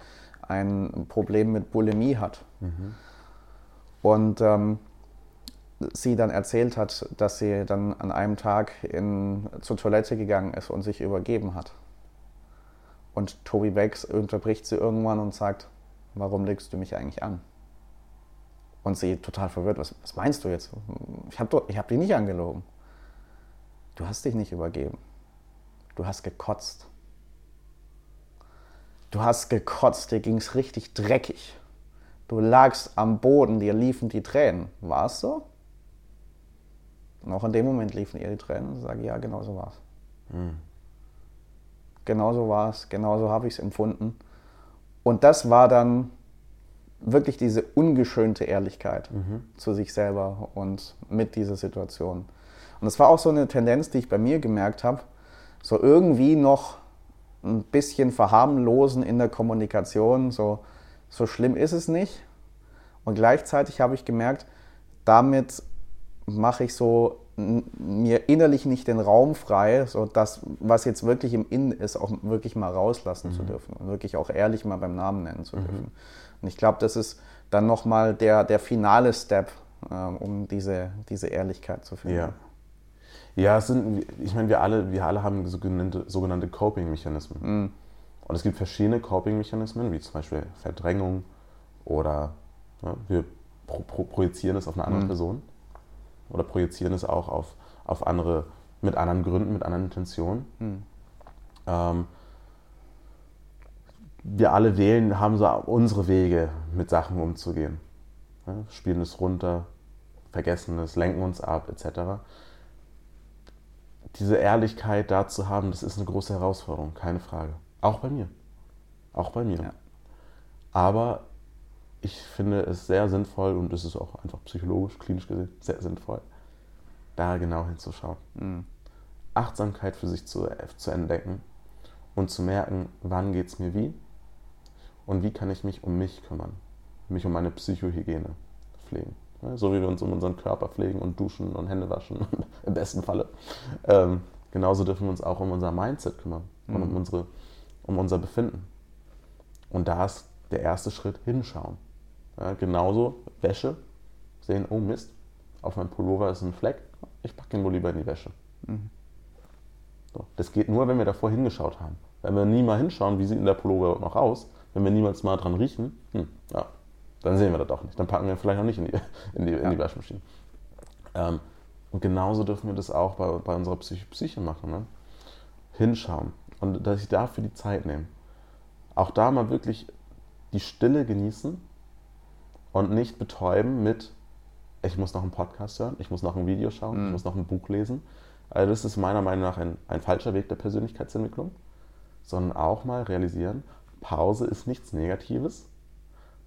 ein Problem mit Bulimie hat. Mhm. Und ähm, sie dann erzählt hat, dass sie dann an einem Tag in, zur Toilette gegangen ist und sich übergeben hat. Und Toby Becks unterbricht sie irgendwann und sagt, warum legst du mich eigentlich an? Und sie total verwirrt, was, was meinst du jetzt? Ich habe hab dich nicht angelogen. Du hast dich nicht übergeben. Du hast gekotzt. Du hast gekotzt, dir ging es richtig dreckig. Du lagst am Boden, dir liefen die Tränen. War es so? Und auch in dem Moment liefen ihr die Tränen und sage, ja, genau so war es. Mhm. Genau so war es, genau so habe ich es empfunden. Und das war dann wirklich diese ungeschönte Ehrlichkeit mhm. zu sich selber und mit dieser Situation. Und das war auch so eine Tendenz, die ich bei mir gemerkt habe, so irgendwie noch ein bisschen verharmlosen in der Kommunikation. So, so schlimm ist es nicht. Und gleichzeitig habe ich gemerkt, damit mache ich so mir innerlich nicht den Raum frei, so das, was jetzt wirklich im Innen ist, auch wirklich mal rauslassen mhm. zu dürfen und wirklich auch ehrlich mal beim Namen nennen zu mhm. dürfen. Und ich glaube, das ist dann nochmal der, der finale Step, äh, um diese, diese Ehrlichkeit zu finden. Ja. Ja, es sind, ich meine, wir alle, wir alle haben sogenannte, sogenannte Coping-Mechanismen. Mhm. Und es gibt verschiedene Coping-Mechanismen, wie zum Beispiel Verdrängung oder ja, wir pro, pro, projizieren es auf eine andere mhm. Person oder projizieren es auch auf, auf andere, mit anderen Gründen, mit anderen Intentionen. Mhm. Ähm, wir alle wählen, haben so unsere Wege, mit Sachen umzugehen. Ja, spielen es runter, vergessen es, lenken uns ab, etc diese Ehrlichkeit da zu haben, das ist eine große Herausforderung, keine Frage. Auch bei mir. Auch bei mir. Ja. Aber ich finde es sehr sinnvoll und es ist auch einfach psychologisch, klinisch gesehen sehr sinnvoll, da genau hinzuschauen. Mhm. Achtsamkeit für sich zu, zu entdecken und zu merken, wann geht es mir wie und wie kann ich mich um mich kümmern, mich um meine Psychohygiene pflegen. So wie wir uns um unseren Körper pflegen und duschen und Hände waschen, im besten Falle. Ähm, genauso dürfen wir uns auch um unser Mindset kümmern und um, mhm. unsere, um unser Befinden. Und da ist der erste Schritt hinschauen. Ja, genauso Wäsche, sehen, oh Mist, auf meinem Pullover ist ein Fleck, ich packe ihn wohl lieber in die Wäsche. Mhm. So, das geht nur, wenn wir davor hingeschaut haben. Wenn wir nie mal hinschauen, wie sieht denn der Pullover noch aus, wenn wir niemals mal dran riechen, hm, ja, dann sehen wir das auch nicht. Dann packen wir vielleicht auch nicht in die, in die, in die Waschmaschine. Ähm, und genauso dürfen wir das auch bei, bei unserer Psyche, Psyche machen. Ne? Hinschauen und dass ich dafür die Zeit nehme. Auch da mal wirklich die Stille genießen und nicht betäuben mit, ich muss noch einen Podcast hören, ich muss noch ein Video schauen, mhm. ich muss noch ein Buch lesen. Also das ist meiner Meinung nach ein, ein falscher Weg der Persönlichkeitsentwicklung, sondern auch mal realisieren, Pause ist nichts Negatives.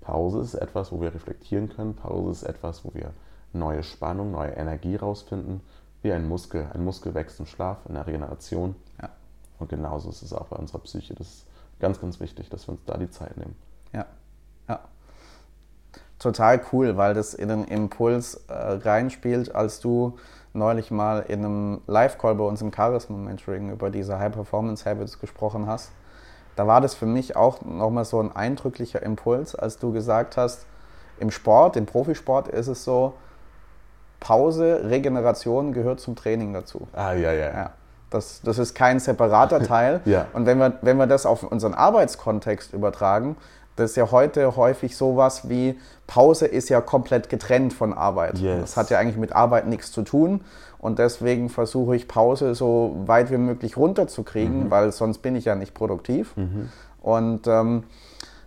Pause ist etwas, wo wir reflektieren können. Pause ist etwas, wo wir neue Spannung, neue Energie rausfinden, wie ein Muskel. Ein Muskel wächst im Schlaf, in der Regeneration. Ja. Und genauso ist es auch bei unserer Psyche. Das ist ganz, ganz wichtig, dass wir uns da die Zeit nehmen. Ja, ja. Total cool, weil das in den Impuls äh, reinspielt, als du neulich mal in einem Live-Call bei uns im Charisma Mentoring über diese High-Performance-Habits gesprochen hast da war das für mich auch nochmal so ein eindrücklicher Impuls, als du gesagt hast, im Sport, im Profisport ist es so, Pause, Regeneration gehört zum Training dazu. Ah, ja, ja. ja das, das ist kein separater Teil. ja. Und wenn wir, wenn wir das auf unseren Arbeitskontext übertragen, das ist ja heute häufig sowas wie Pause ist ja komplett getrennt von Arbeit. Yes. Das hat ja eigentlich mit Arbeit nichts zu tun. Und deswegen versuche ich Pause so weit wie möglich runterzukriegen, mhm. weil sonst bin ich ja nicht produktiv. Mhm. Und ähm,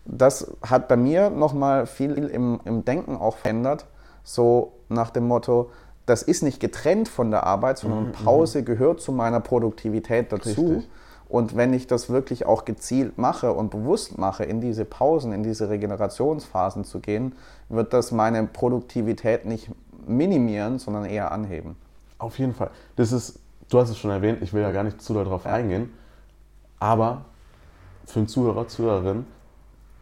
das hat bei mir nochmal viel im, im Denken auch verändert. So nach dem Motto, das ist nicht getrennt von der Arbeit, sondern mhm. Pause gehört zu meiner Produktivität dazu. Richtig. Und wenn ich das wirklich auch gezielt mache und bewusst mache, in diese Pausen, in diese Regenerationsphasen zu gehen, wird das meine Produktivität nicht minimieren, sondern eher anheben. Auf jeden Fall. Das ist, du hast es schon erwähnt, ich will ja gar nicht zu darauf eingehen, aber für einen Zuhörer, Zuhörerin,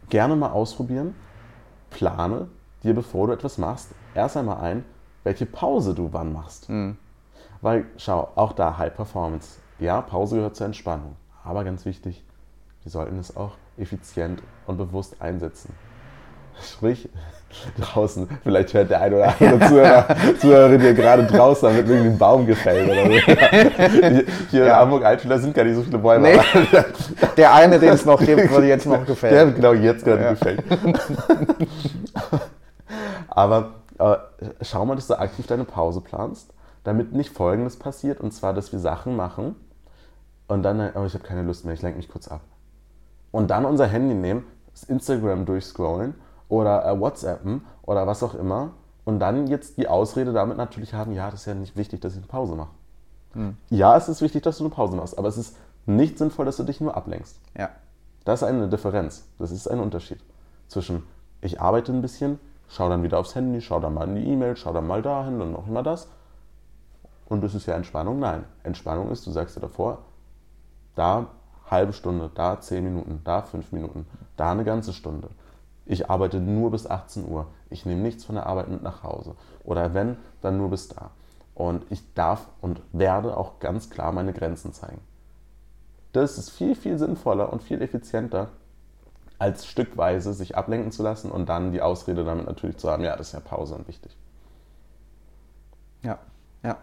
gerne mal ausprobieren, plane dir, bevor du etwas machst, erst einmal ein, welche Pause du wann machst. Mhm. Weil, schau, auch da High Performance. Ja, Pause gehört zur Entspannung. Aber ganz wichtig, wir sollten es auch effizient und bewusst einsetzen. Sprich, draußen, vielleicht hört der ein oder andere Zuhörer, Zuhörerin hier gerade draußen, irgendwie ein Baum gefällt oder so. Hier ja. in Hamburg-Altschüler sind gar nicht so viele Bäume. Nee. Der eine, den es noch gibt, wird jetzt noch gefällt. Der genau jetzt gerade ja. gefällt. Aber äh, schau mal, dass du aktiv deine Pause planst, damit nicht Folgendes passiert, und zwar, dass wir Sachen machen und dann, oh, ich habe keine Lust mehr, ich lenke mich kurz ab. Und dann unser Handy nehmen, das Instagram durchscrollen oder äh, WhatsAppen oder was auch immer und dann jetzt die Ausrede damit natürlich haben, ja, das ist ja nicht wichtig, dass ich eine Pause mache. Hm. Ja, es ist wichtig, dass du eine Pause machst, aber es ist nicht sinnvoll, dass du dich nur ablenkst. Ja. Das ist eine Differenz. Das ist ein Unterschied zwischen ich arbeite ein bisschen, schau dann wieder aufs Handy, schau dann mal in die E-Mail, schau dann mal dahin und noch immer das. Und das ist ja Entspannung? Nein. Entspannung ist, du sagst dir davor, da halbe Stunde, da zehn Minuten, da fünf Minuten, da eine ganze Stunde. Ich arbeite nur bis 18 Uhr. Ich nehme nichts von der Arbeit mit nach Hause. Oder wenn, dann nur bis da. Und ich darf und werde auch ganz klar meine Grenzen zeigen. Das ist viel, viel sinnvoller und viel effizienter, als stückweise sich ablenken zu lassen und dann die Ausrede damit natürlich zu haben, ja, das ist ja Pause und wichtig. Ja, ja.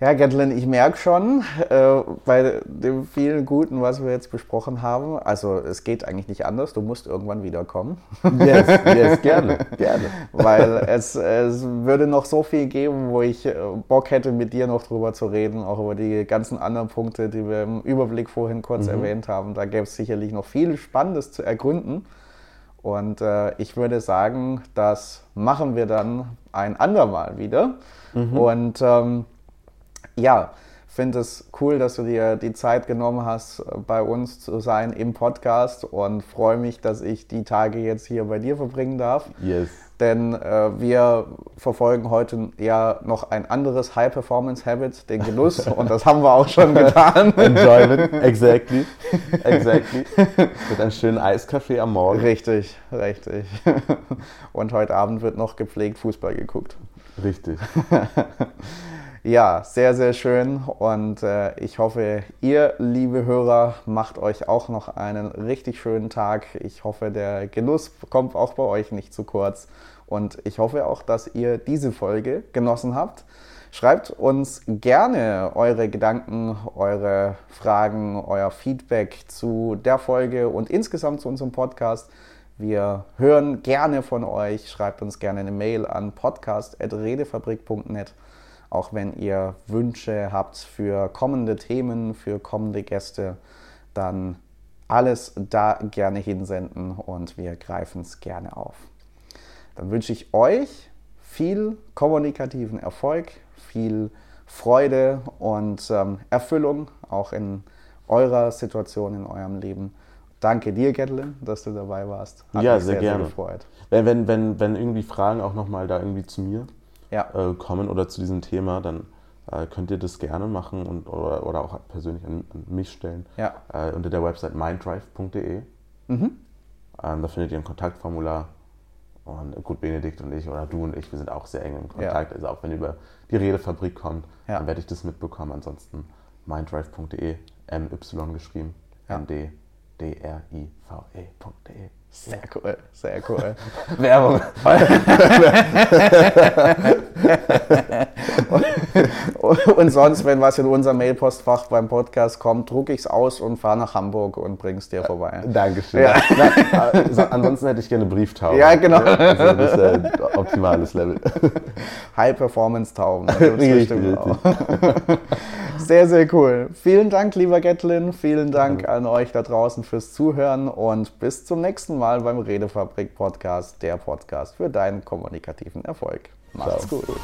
Ja, Gatlin, ich merke schon äh, bei dem vielen Guten, was wir jetzt besprochen haben, also es geht eigentlich nicht anders, du musst irgendwann wiederkommen. Yes, yes, gerne, gerne. Weil es, es würde noch so viel geben, wo ich äh, Bock hätte, mit dir noch drüber zu reden, auch über die ganzen anderen Punkte, die wir im Überblick vorhin kurz mhm. erwähnt haben. Da gäbe es sicherlich noch viel Spannendes zu ergründen. Und äh, ich würde sagen, das machen wir dann ein andermal wieder. Mhm. Und ähm, ja, finde es cool, dass du dir die Zeit genommen hast, bei uns zu sein im Podcast und freue mich, dass ich die Tage jetzt hier bei dir verbringen darf. Yes. Denn äh, wir verfolgen heute ja noch ein anderes High-Performance-Habit, den Genuss. und das haben wir auch schon getan. Enjoyment, exactly. Exactly. Mit einem schönen Eiskaffee am Morgen. Richtig, richtig. Und heute Abend wird noch gepflegt Fußball geguckt. Richtig. Ja, sehr, sehr schön und äh, ich hoffe, ihr, liebe Hörer, macht euch auch noch einen richtig schönen Tag. Ich hoffe, der Genuss kommt auch bei euch nicht zu kurz und ich hoffe auch, dass ihr diese Folge genossen habt. Schreibt uns gerne eure Gedanken, eure Fragen, euer Feedback zu der Folge und insgesamt zu unserem Podcast. Wir hören gerne von euch. Schreibt uns gerne eine Mail an podcast.redefabrik.net auch wenn ihr Wünsche habt für kommende Themen, für kommende Gäste, dann alles da gerne hinsenden und wir greifen es gerne auf. Dann wünsche ich euch viel kommunikativen Erfolg, viel Freude und ähm, Erfüllung auch in eurer Situation, in eurem Leben. Danke dir, Gatlin, dass du dabei warst. Hat ja, sehr, sehr, gerne. Sehr gefreut. Wenn, wenn, wenn, wenn irgendwie Fragen auch nochmal da irgendwie zu mir ja. äh, kommen oder zu diesem Thema, dann äh, könnt ihr das gerne machen und, oder, oder auch persönlich an, an mich stellen. Ja. Äh, unter der Website minddrive.de. Mhm. Ähm, da findet ihr ein Kontaktformular. Und gut, Benedikt und ich oder du und ich, wir sind auch sehr eng im Kontakt. Ja. Also auch wenn ihr über die Redefabrik kommt, ja. dann werde ich das mitbekommen. Ansonsten minddrive.de, MY geschrieben, ja. M-D-D-R-I-V-E.de. Sehr cool, sehr cool. Werbung. und sonst, wenn was in unser Mailpostfach beim Podcast kommt, drucke ich es aus und fahre nach Hamburg und bringe es dir vorbei. Dankeschön. Ja. Na, ansonsten hätte ich gerne Brieftauben. Ja, genau. Also das ist ein optimales Level. High-Performance-Tauben. Richtig, richtig. Sehr, sehr cool. Vielen Dank, lieber Gatlin. Vielen Dank an euch da draußen fürs Zuhören und bis zum nächsten Mal beim Redefabrik Podcast, der Podcast für deinen kommunikativen Erfolg. Macht's Ciao. gut.